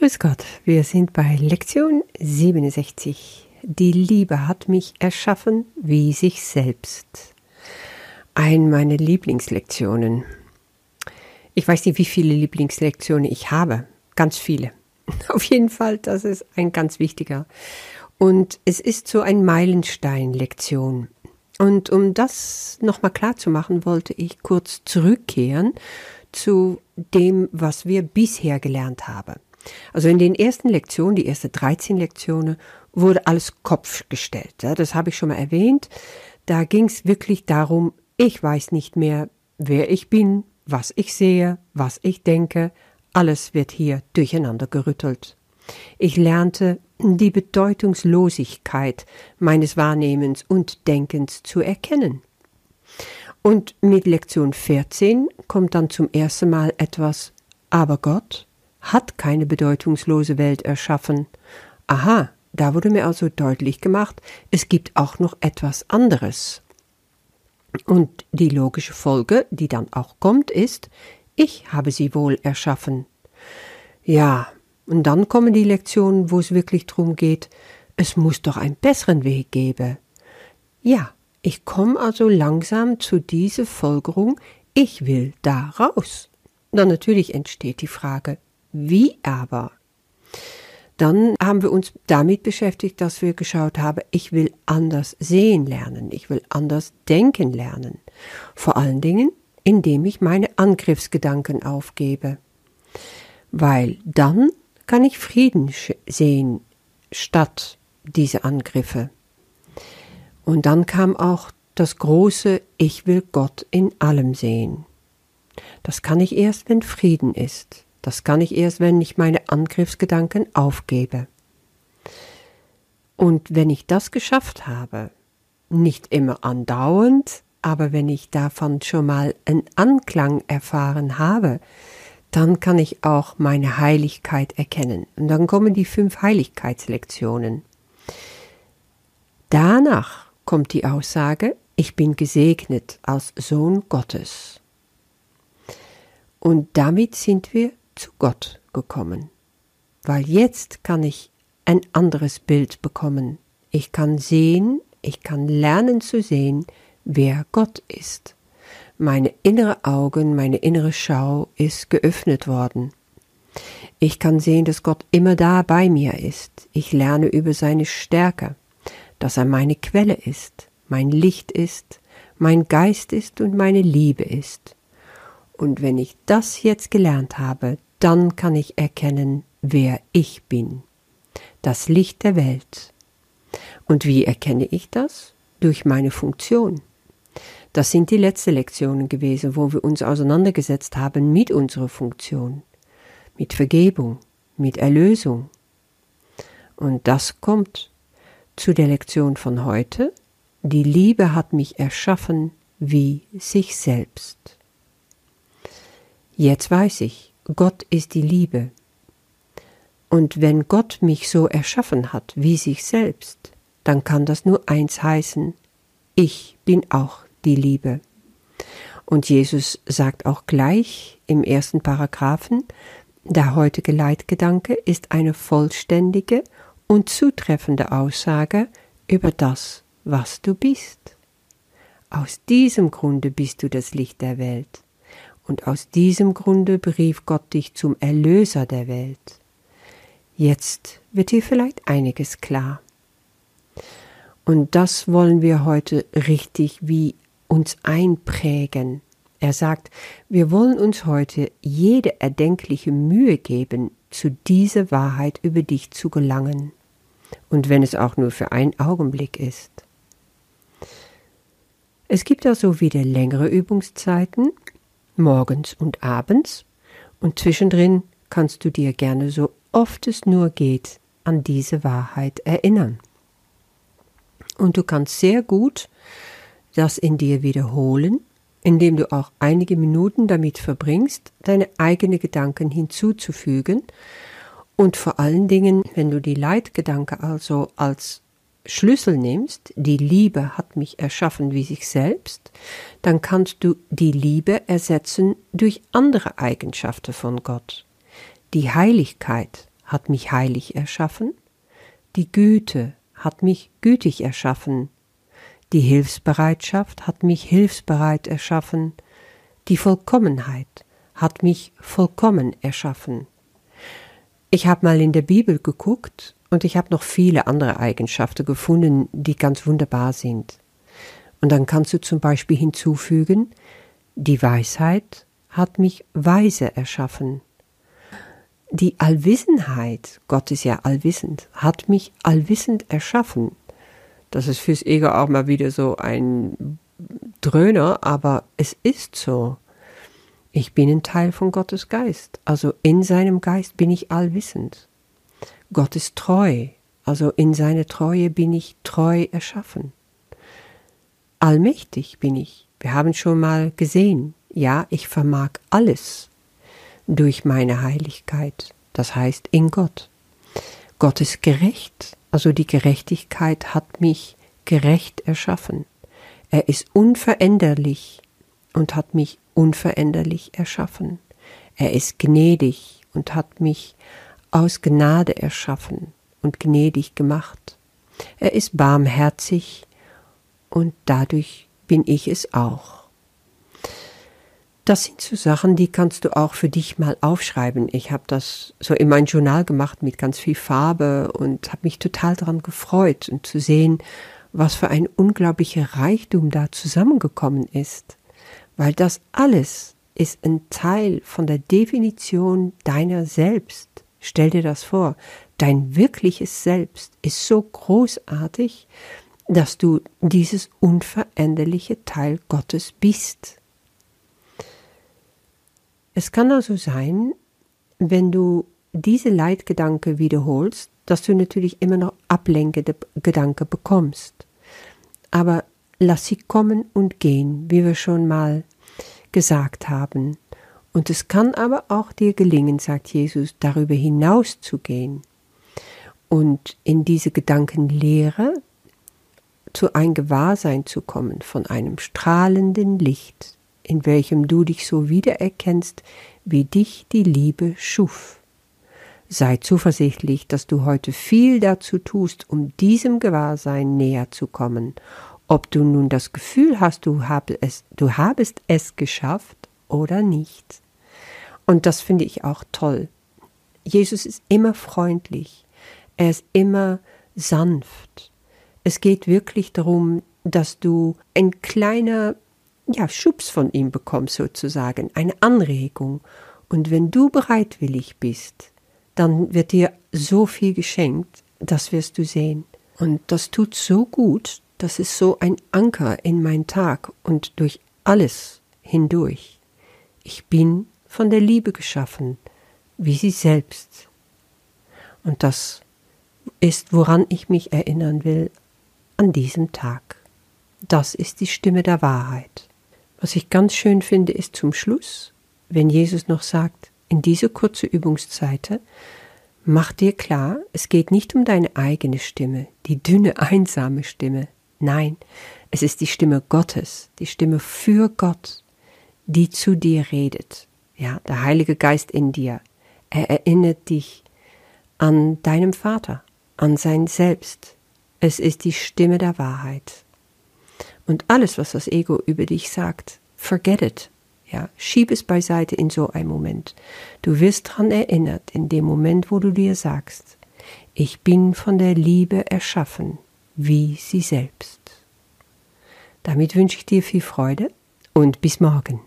Grüß Gott, wir sind bei Lektion 67. Die Liebe hat mich erschaffen wie sich selbst. Ein meiner Lieblingslektionen. Ich weiß nicht, wie viele Lieblingslektionen ich habe. Ganz viele. Auf jeden Fall, das ist ein ganz wichtiger. Und es ist so ein Meilenstein-Lektion. Und um das nochmal klar zu machen, wollte ich kurz zurückkehren zu dem, was wir bisher gelernt haben. Also in den ersten Lektionen, die ersten 13 Lektionen, wurde alles Kopf gestellt. Ja, das habe ich schon mal erwähnt. Da ging es wirklich darum, ich weiß nicht mehr, wer ich bin, was ich sehe, was ich denke. Alles wird hier durcheinander gerüttelt. Ich lernte die Bedeutungslosigkeit meines Wahrnehmens und Denkens zu erkennen. Und mit Lektion 14 kommt dann zum ersten Mal etwas, aber Gott hat keine bedeutungslose Welt erschaffen. Aha, da wurde mir also deutlich gemacht, es gibt auch noch etwas anderes. Und die logische Folge, die dann auch kommt, ist, ich habe sie wohl erschaffen. Ja, und dann kommen die Lektionen, wo es wirklich darum geht, es muss doch einen besseren Weg geben. Ja, ich komme also langsam zu dieser Folgerung, ich will da raus. Dann natürlich entsteht die Frage, wie aber? Dann haben wir uns damit beschäftigt, dass wir geschaut haben, ich will anders sehen lernen, ich will anders denken lernen. Vor allen Dingen, indem ich meine Angriffsgedanken aufgebe. Weil dann kann ich Frieden sehen statt diese Angriffe. Und dann kam auch das große Ich will Gott in allem sehen. Das kann ich erst, wenn Frieden ist. Das kann ich erst, wenn ich meine Angriffsgedanken aufgebe. Und wenn ich das geschafft habe, nicht immer andauernd, aber wenn ich davon schon mal einen Anklang erfahren habe, dann kann ich auch meine Heiligkeit erkennen. Und dann kommen die fünf Heiligkeitslektionen. Danach kommt die Aussage, ich bin gesegnet als Sohn Gottes. Und damit sind wir zu Gott gekommen, weil jetzt kann ich ein anderes Bild bekommen. Ich kann sehen, ich kann lernen zu sehen, wer Gott ist. Meine innere Augen, meine innere Schau ist geöffnet worden. Ich kann sehen, dass Gott immer da bei mir ist. Ich lerne über seine Stärke, dass er meine Quelle ist, mein Licht ist, mein Geist ist und meine Liebe ist. Und wenn ich das jetzt gelernt habe, dann kann ich erkennen, wer ich bin. Das Licht der Welt. Und wie erkenne ich das? Durch meine Funktion. Das sind die letzten Lektionen gewesen, wo wir uns auseinandergesetzt haben mit unserer Funktion, mit Vergebung, mit Erlösung. Und das kommt zu der Lektion von heute. Die Liebe hat mich erschaffen wie sich selbst. Jetzt weiß ich, Gott ist die Liebe. Und wenn Gott mich so erschaffen hat wie sich selbst, dann kann das nur eins heißen, ich bin auch die Liebe. Und Jesus sagt auch gleich im ersten Paragraphen, der heutige Leitgedanke ist eine vollständige und zutreffende Aussage über das, was du bist. Aus diesem Grunde bist du das Licht der Welt und aus diesem Grunde berief Gott dich zum Erlöser der Welt. Jetzt wird dir vielleicht einiges klar. Und das wollen wir heute richtig wie uns einprägen. Er sagt, wir wollen uns heute jede erdenkliche Mühe geben, zu dieser Wahrheit über dich zu gelangen. Und wenn es auch nur für einen Augenblick ist. Es gibt also wieder längere Übungszeiten morgens und abends, und zwischendrin kannst du dir gerne so oft es nur geht an diese Wahrheit erinnern. Und du kannst sehr gut das in dir wiederholen, indem du auch einige Minuten damit verbringst, deine eigenen Gedanken hinzuzufügen und vor allen Dingen, wenn du die Leitgedanke also als Schlüssel nimmst, die Liebe hat mich erschaffen wie sich selbst, dann kannst du die Liebe ersetzen durch andere Eigenschaften von Gott. Die Heiligkeit hat mich heilig erschaffen, die Güte hat mich gütig erschaffen, die Hilfsbereitschaft hat mich hilfsbereit erschaffen, die Vollkommenheit hat mich vollkommen erschaffen. Ich habe mal in der Bibel geguckt und ich habe noch viele andere Eigenschaften gefunden, die ganz wunderbar sind. Und dann kannst du zum Beispiel hinzufügen, die Weisheit hat mich weise erschaffen. Die Allwissenheit, Gott ist ja allwissend, hat mich allwissend erschaffen. Das ist fürs Ego auch mal wieder so ein Dröhner, aber es ist so. Ich bin ein Teil von Gottes Geist, also in seinem Geist bin ich allwissend. Gott ist treu, also in seine Treue bin ich treu erschaffen. Allmächtig bin ich. Wir haben schon mal gesehen, ja, ich vermag alles durch meine Heiligkeit, das heißt in Gott. Gott ist gerecht, also die Gerechtigkeit hat mich gerecht erschaffen. Er ist unveränderlich und hat mich unveränderlich erschaffen. Er ist gnädig und hat mich aus Gnade erschaffen und gnädig gemacht. Er ist barmherzig und dadurch bin ich es auch. Das sind so Sachen, die kannst du auch für dich mal aufschreiben. Ich habe das so in mein Journal gemacht mit ganz viel Farbe und habe mich total daran gefreut und zu sehen, was für ein unglaublicher Reichtum da zusammengekommen ist. Weil das alles ist ein Teil von der Definition deiner selbst. Stell dir das vor, dein wirkliches Selbst ist so großartig, dass du dieses unveränderliche Teil Gottes bist. Es kann also sein, wenn du diese Leitgedanke wiederholst, dass du natürlich immer noch ablenkende Gedanken bekommst. Aber lass sie kommen und gehen, wie wir schon mal gesagt haben. Und es kann aber auch dir gelingen, sagt Jesus, darüber hinaus zu gehen und in diese Gedankenlehre zu ein Gewahrsein zu kommen von einem strahlenden Licht, in welchem du dich so wiedererkennst, wie dich die Liebe schuf. Sei zuversichtlich, dass du heute viel dazu tust, um diesem Gewahrsein näher zu kommen. Ob du nun das Gefühl hast, du, habe es, du habest es geschafft oder nicht. Und das finde ich auch toll. Jesus ist immer freundlich. Er ist immer sanft. Es geht wirklich darum, dass du ein kleiner ja, Schubs von ihm bekommst sozusagen, eine Anregung. Und wenn du bereitwillig bist, dann wird dir so viel geschenkt, das wirst du sehen. Und das tut so gut, das ist so ein Anker in mein Tag und durch alles hindurch. Ich bin von der Liebe geschaffen, wie sie selbst. Und das ist, woran ich mich erinnern will an diesem Tag. Das ist die Stimme der Wahrheit. Was ich ganz schön finde, ist zum Schluss, wenn Jesus noch sagt, in diese kurze Übungszeit, mach dir klar, es geht nicht um deine eigene Stimme, die dünne, einsame Stimme. Nein, es ist die Stimme Gottes, die Stimme für Gott, die zu dir redet. Ja, der Heilige Geist in dir. Er erinnert dich an deinem Vater, an sein Selbst. Es ist die Stimme der Wahrheit. Und alles, was das Ego über dich sagt, forget it. Ja, schieb es beiseite in so einem Moment. Du wirst daran erinnert in dem Moment, wo du dir sagst, ich bin von der Liebe erschaffen, wie sie selbst. Damit wünsche ich dir viel Freude und bis morgen.